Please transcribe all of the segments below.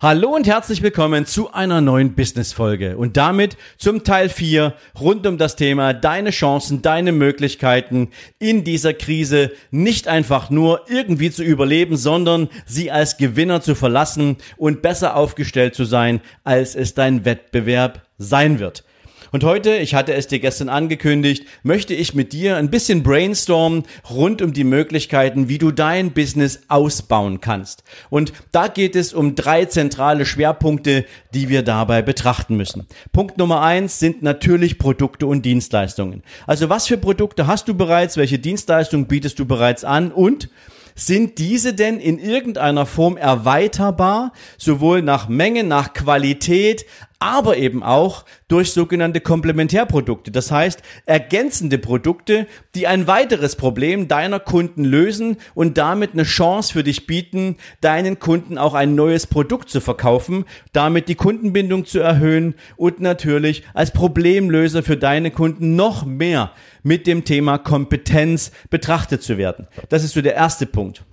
Hallo und herzlich willkommen zu einer neuen Business-Folge und damit zum Teil 4 rund um das Thema deine Chancen, deine Möglichkeiten in dieser Krise nicht einfach nur irgendwie zu überleben, sondern sie als Gewinner zu verlassen und besser aufgestellt zu sein, als es dein Wettbewerb sein wird. Und heute, ich hatte es dir gestern angekündigt, möchte ich mit dir ein bisschen brainstormen rund um die Möglichkeiten, wie du dein Business ausbauen kannst. Und da geht es um drei zentrale Schwerpunkte, die wir dabei betrachten müssen. Punkt Nummer eins sind natürlich Produkte und Dienstleistungen. Also was für Produkte hast du bereits? Welche Dienstleistungen bietest du bereits an? Und sind diese denn in irgendeiner Form erweiterbar, sowohl nach Menge, nach Qualität, aber eben auch durch sogenannte Komplementärprodukte, das heißt ergänzende Produkte, die ein weiteres Problem deiner Kunden lösen und damit eine Chance für dich bieten, deinen Kunden auch ein neues Produkt zu verkaufen, damit die Kundenbindung zu erhöhen und natürlich als Problemlöser für deine Kunden noch mehr mit dem Thema Kompetenz betrachtet zu werden. Das ist so der erste Punkt.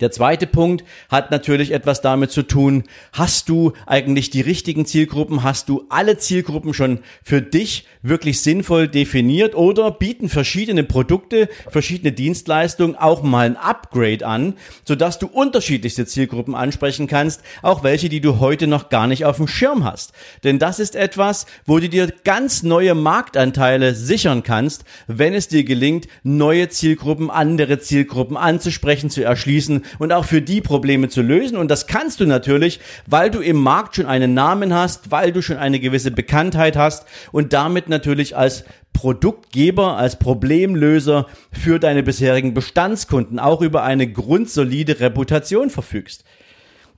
Der zweite Punkt hat natürlich etwas damit zu tun, hast du eigentlich die richtigen Zielgruppen, hast du alle Zielgruppen schon für dich wirklich sinnvoll definiert? Oder bieten verschiedene Produkte, verschiedene Dienstleistungen auch mal ein Upgrade an, sodass du unterschiedlichste Zielgruppen ansprechen kannst, auch welche, die du heute noch gar nicht auf dem Schirm hast. Denn das ist etwas, wo du dir ganz neue Marktanteile sichern kannst, wenn es dir gelingt, neue Zielgruppen, andere Zielgruppen anzusprechen, zu erschließen und auch für die Probleme zu lösen. Und das kannst du natürlich, weil du im Markt schon einen Namen hast, weil du schon eine gewisse Bekanntheit hast und damit natürlich als Produktgeber, als Problemlöser für deine bisherigen Bestandskunden auch über eine grundsolide Reputation verfügst.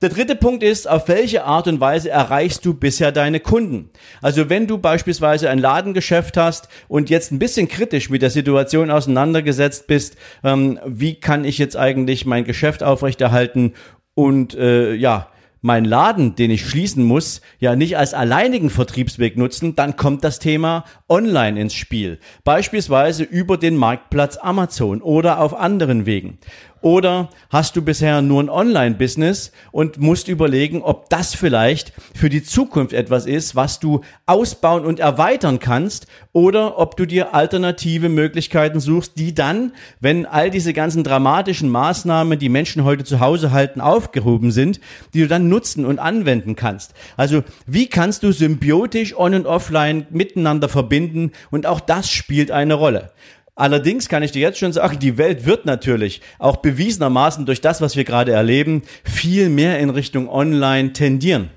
Der dritte Punkt ist, auf welche Art und Weise erreichst du bisher deine Kunden? Also wenn du beispielsweise ein Ladengeschäft hast und jetzt ein bisschen kritisch mit der Situation auseinandergesetzt bist, ähm, wie kann ich jetzt eigentlich mein Geschäft aufrechterhalten und äh, ja, meinen Laden, den ich schließen muss, ja nicht als alleinigen Vertriebsweg nutzen, dann kommt das Thema Online ins Spiel. Beispielsweise über den Marktplatz Amazon oder auf anderen Wegen. Oder hast du bisher nur ein Online-Business und musst überlegen, ob das vielleicht für die Zukunft etwas ist, was du ausbauen und erweitern kannst oder ob du dir alternative Möglichkeiten suchst, die dann, wenn all diese ganzen dramatischen Maßnahmen, die Menschen heute zu Hause halten, aufgehoben sind, die du dann nutzen und anwenden kannst. Also wie kannst du symbiotisch on und offline miteinander verbinden und auch das spielt eine Rolle. Allerdings kann ich dir jetzt schon sagen, die Welt wird natürlich auch bewiesenermaßen durch das, was wir gerade erleben, viel mehr in Richtung Online tendieren.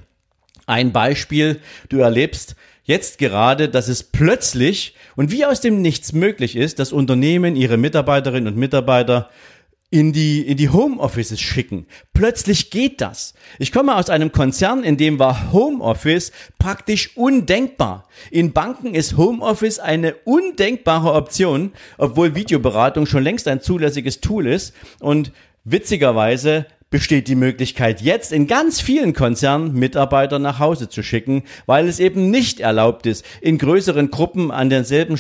Ein Beispiel, du erlebst jetzt gerade, dass es plötzlich und wie aus dem Nichts möglich ist, dass Unternehmen ihre Mitarbeiterinnen und Mitarbeiter in die, in die Homeoffices schicken. Plötzlich geht das. Ich komme aus einem Konzern, in dem war Homeoffice praktisch undenkbar. In Banken ist Homeoffice eine undenkbare Option, obwohl Videoberatung schon längst ein zulässiges Tool ist. Und witzigerweise besteht die Möglichkeit, jetzt in ganz vielen Konzernen Mitarbeiter nach Hause zu schicken, weil es eben nicht erlaubt ist, in größeren Gruppen an derselben,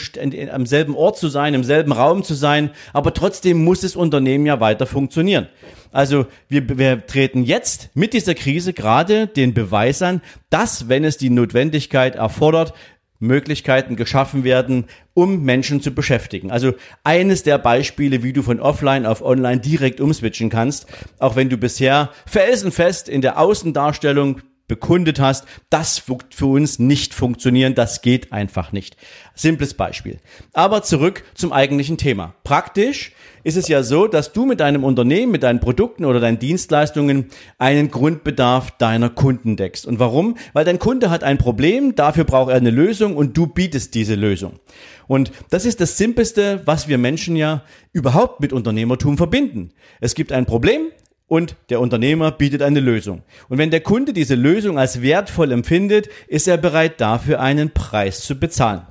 am selben Ort zu sein, im selben Raum zu sein, aber trotzdem muss das Unternehmen ja weiter funktionieren. Also wir, wir treten jetzt mit dieser Krise gerade den Beweis an, dass, wenn es die Notwendigkeit erfordert, Möglichkeiten geschaffen werden, um Menschen zu beschäftigen. Also eines der Beispiele, wie du von offline auf online direkt umswitchen kannst, auch wenn du bisher felsenfest in der Außendarstellung bekundet hast, das wird für uns nicht funktionieren, das geht einfach nicht. Simples Beispiel. Aber zurück zum eigentlichen Thema. Praktisch ist es ja so, dass du mit deinem Unternehmen, mit deinen Produkten oder deinen Dienstleistungen einen Grundbedarf deiner Kunden deckst. Und warum? Weil dein Kunde hat ein Problem, dafür braucht er eine Lösung und du bietest diese Lösung. Und das ist das Simpelste, was wir Menschen ja überhaupt mit Unternehmertum verbinden. Es gibt ein Problem, und der Unternehmer bietet eine Lösung. Und wenn der Kunde diese Lösung als wertvoll empfindet, ist er bereit dafür einen Preis zu bezahlen.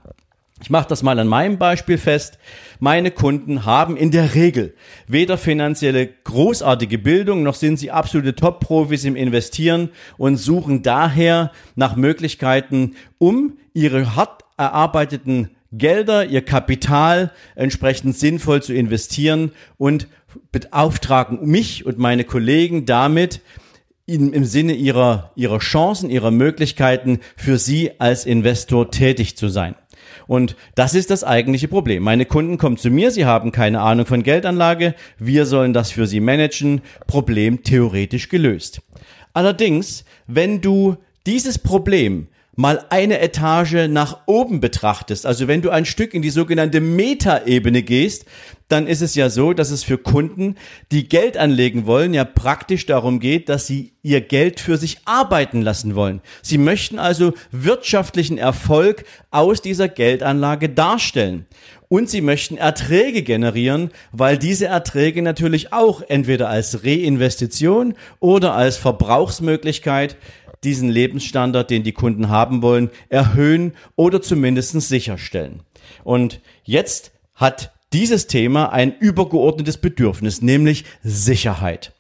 Ich mache das mal an meinem Beispiel fest. Meine Kunden haben in der Regel weder finanzielle großartige Bildung, noch sind sie absolute Top-Profis im Investieren und suchen daher nach Möglichkeiten, um ihre hart erarbeiteten Gelder, ihr Kapital entsprechend sinnvoll zu investieren und beauftragen mich und meine Kollegen damit, im, im Sinne ihrer, ihrer Chancen, ihrer Möglichkeiten für sie als Investor tätig zu sein. Und das ist das eigentliche Problem. Meine Kunden kommen zu mir, sie haben keine Ahnung von Geldanlage, wir sollen das für sie managen, Problem theoretisch gelöst. Allerdings, wenn du dieses Problem mal eine Etage nach oben betrachtest, also wenn du ein Stück in die sogenannte Metaebene gehst, dann ist es ja so, dass es für Kunden, die Geld anlegen wollen, ja praktisch darum geht, dass sie ihr Geld für sich arbeiten lassen wollen. Sie möchten also wirtschaftlichen Erfolg aus dieser Geldanlage darstellen. Und sie möchten Erträge generieren, weil diese Erträge natürlich auch entweder als Reinvestition oder als Verbrauchsmöglichkeit diesen Lebensstandard, den die Kunden haben wollen, erhöhen oder zumindest sicherstellen. Und jetzt hat dieses Thema ein übergeordnetes Bedürfnis, nämlich Sicherheit.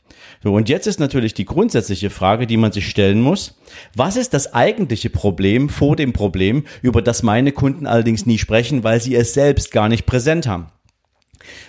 So, und jetzt ist natürlich die grundsätzliche Frage, die man sich stellen muss. Was ist das eigentliche Problem vor dem Problem, über das meine Kunden allerdings nie sprechen, weil sie es selbst gar nicht präsent haben?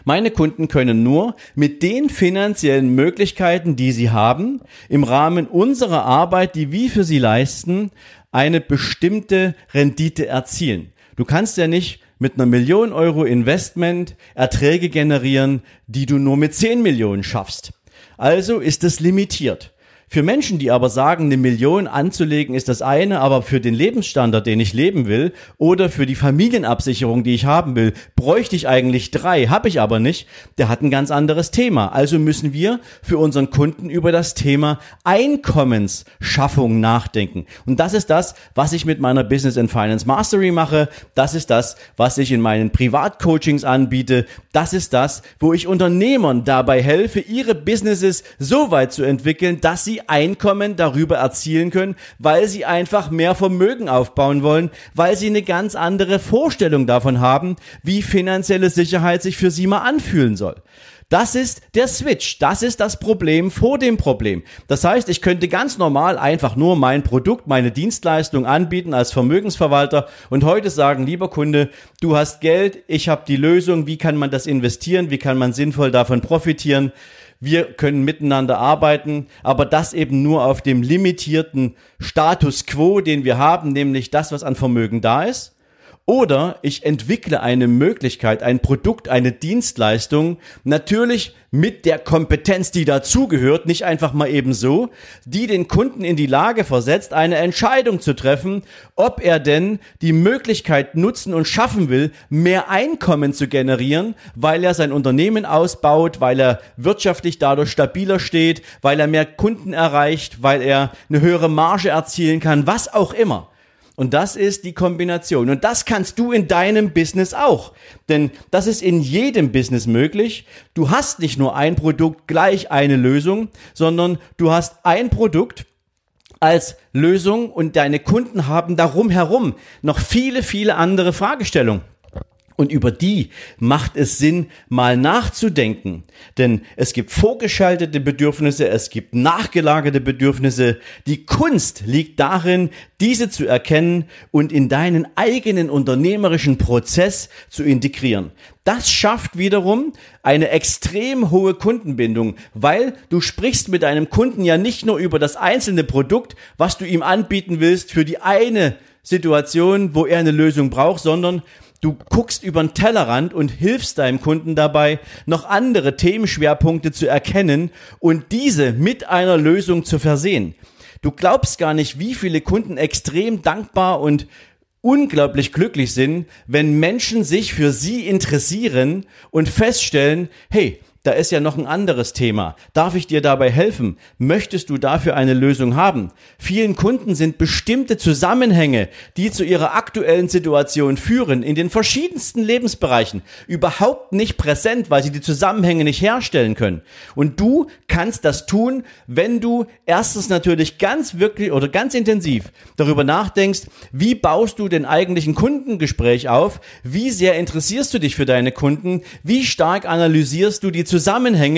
Meine Kunden können nur mit den finanziellen Möglichkeiten, die sie haben, im Rahmen unserer Arbeit, die wir für sie leisten, eine bestimmte Rendite erzielen. Du kannst ja nicht mit einer Million Euro Investment Erträge generieren, die du nur mit 10 Millionen schaffst. Also ist es limitiert. Für Menschen, die aber sagen, eine Million anzulegen ist das eine, aber für den Lebensstandard, den ich leben will, oder für die Familienabsicherung, die ich haben will, bräuchte ich eigentlich drei, habe ich aber nicht, der hat ein ganz anderes Thema. Also müssen wir für unseren Kunden über das Thema Einkommensschaffung nachdenken. Und das ist das, was ich mit meiner Business and Finance Mastery mache. Das ist das, was ich in meinen Privatcoachings anbiete. Das ist das, wo ich Unternehmern dabei helfe, ihre Businesses so weit zu entwickeln, dass sie Einkommen darüber erzielen können, weil sie einfach mehr Vermögen aufbauen wollen, weil sie eine ganz andere Vorstellung davon haben, wie finanzielle Sicherheit sich für sie mal anfühlen soll. Das ist der Switch. Das ist das Problem vor dem Problem. Das heißt, ich könnte ganz normal einfach nur mein Produkt, meine Dienstleistung anbieten als Vermögensverwalter und heute sagen, lieber Kunde, du hast Geld, ich habe die Lösung, wie kann man das investieren, wie kann man sinnvoll davon profitieren wir können miteinander arbeiten, aber das eben nur auf dem limitierten Status quo, den wir haben, nämlich das, was an Vermögen da ist. Oder ich entwickle eine Möglichkeit, ein Produkt, eine Dienstleistung, natürlich mit der Kompetenz, die dazugehört, nicht einfach mal eben so, die den Kunden in die Lage versetzt, eine Entscheidung zu treffen, ob er denn die Möglichkeit nutzen und schaffen will, mehr Einkommen zu generieren, weil er sein Unternehmen ausbaut, weil er wirtschaftlich dadurch stabiler steht, weil er mehr Kunden erreicht, weil er eine höhere Marge erzielen kann, was auch immer. Und das ist die Kombination. Und das kannst du in deinem Business auch. Denn das ist in jedem Business möglich. Du hast nicht nur ein Produkt gleich eine Lösung, sondern du hast ein Produkt als Lösung und deine Kunden haben darum herum noch viele, viele andere Fragestellungen. Und über die macht es Sinn, mal nachzudenken. Denn es gibt vorgeschaltete Bedürfnisse, es gibt nachgelagerte Bedürfnisse. Die Kunst liegt darin, diese zu erkennen und in deinen eigenen unternehmerischen Prozess zu integrieren. Das schafft wiederum eine extrem hohe Kundenbindung, weil du sprichst mit deinem Kunden ja nicht nur über das einzelne Produkt, was du ihm anbieten willst für die eine Situation, wo er eine Lösung braucht, sondern Du guckst über den Tellerrand und hilfst deinem Kunden dabei, noch andere Themenschwerpunkte zu erkennen und diese mit einer Lösung zu versehen. Du glaubst gar nicht, wie viele Kunden extrem dankbar und unglaublich glücklich sind, wenn Menschen sich für sie interessieren und feststellen, hey, da ist ja noch ein anderes Thema. Darf ich dir dabei helfen? Möchtest du dafür eine Lösung haben? Vielen Kunden sind bestimmte Zusammenhänge, die zu ihrer aktuellen Situation führen, in den verschiedensten Lebensbereichen überhaupt nicht präsent, weil sie die Zusammenhänge nicht herstellen können. Und du kannst das tun, wenn du erstens natürlich ganz wirklich oder ganz intensiv darüber nachdenkst, wie baust du den eigentlichen Kundengespräch auf? Wie sehr interessierst du dich für deine Kunden? Wie stark analysierst du die Zusammenhänge,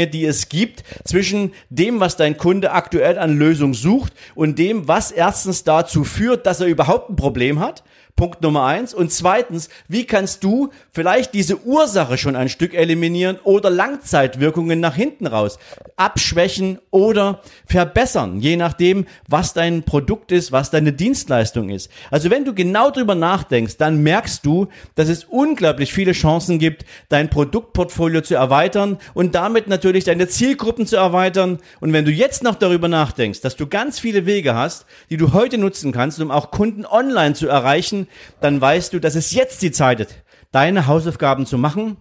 die es gibt zwischen dem, was dein Kunde aktuell an Lösung sucht und dem, was erstens dazu führt, dass er überhaupt ein Problem hat? Punkt Nummer eins. Und zweitens, wie kannst du vielleicht diese Ursache schon ein Stück eliminieren oder Langzeitwirkungen nach hinten raus abschwächen oder verbessern, je nachdem, was dein Produkt ist, was deine Dienstleistung ist. Also wenn du genau drüber nachdenkst, dann merkst du, dass es unglaublich viele Chancen gibt, dein Produktportfolio zu erweitern und damit natürlich deine Zielgruppen zu erweitern. Und wenn du jetzt noch darüber nachdenkst, dass du ganz viele Wege hast, die du heute nutzen kannst, um auch Kunden online zu erreichen, dann weißt du, dass es jetzt die Zeit ist, deine Hausaufgaben zu machen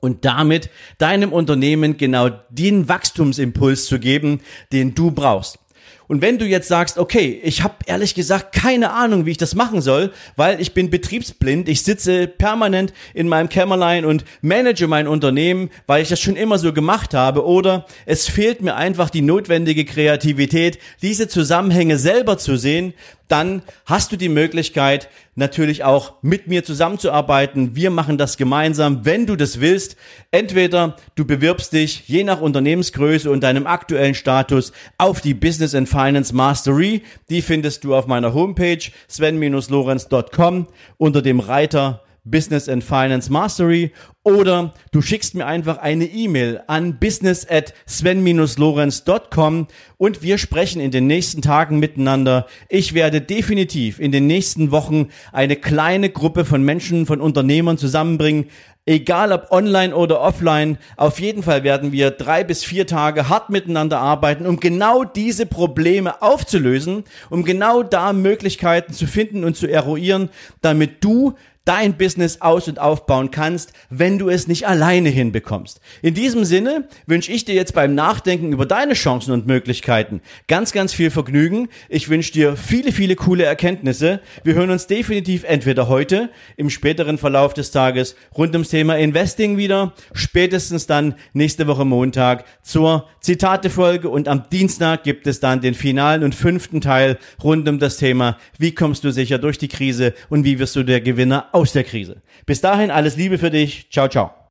und damit deinem Unternehmen genau den Wachstumsimpuls zu geben, den du brauchst. Und wenn du jetzt sagst, okay, ich habe ehrlich gesagt keine Ahnung, wie ich das machen soll, weil ich bin betriebsblind, ich sitze permanent in meinem Kämmerlein und manage mein Unternehmen, weil ich das schon immer so gemacht habe, oder es fehlt mir einfach die notwendige Kreativität, diese Zusammenhänge selber zu sehen, dann hast du die Möglichkeit, natürlich auch mit mir zusammenzuarbeiten. Wir machen das gemeinsam, wenn du das willst. Entweder du bewirbst dich je nach Unternehmensgröße und deinem aktuellen Status auf die Business and Finance Mastery. Die findest du auf meiner Homepage sven-lorenz.com unter dem Reiter Business and Finance Mastery oder du schickst mir einfach eine E-Mail an business at sven-lorenz.com und wir sprechen in den nächsten Tagen miteinander. Ich werde definitiv in den nächsten Wochen eine kleine Gruppe von Menschen, von Unternehmern zusammenbringen, Egal ob online oder offline, auf jeden Fall werden wir drei bis vier Tage hart miteinander arbeiten, um genau diese Probleme aufzulösen, um genau da Möglichkeiten zu finden und zu eruieren, damit du dein Business aus- und aufbauen kannst, wenn du es nicht alleine hinbekommst. In diesem Sinne wünsche ich dir jetzt beim Nachdenken über deine Chancen und Möglichkeiten ganz, ganz viel Vergnügen. Ich wünsche dir viele, viele coole Erkenntnisse. Wir hören uns definitiv entweder heute im späteren Verlauf des Tages rund ums Thema Investing wieder, spätestens dann nächste Woche Montag zur Zitatefolge und am Dienstag gibt es dann den finalen und fünften Teil rund um das Thema, wie kommst du sicher durch die Krise und wie wirst du der Gewinner aus der Krise. Bis dahin alles Liebe für dich. Ciao, ciao.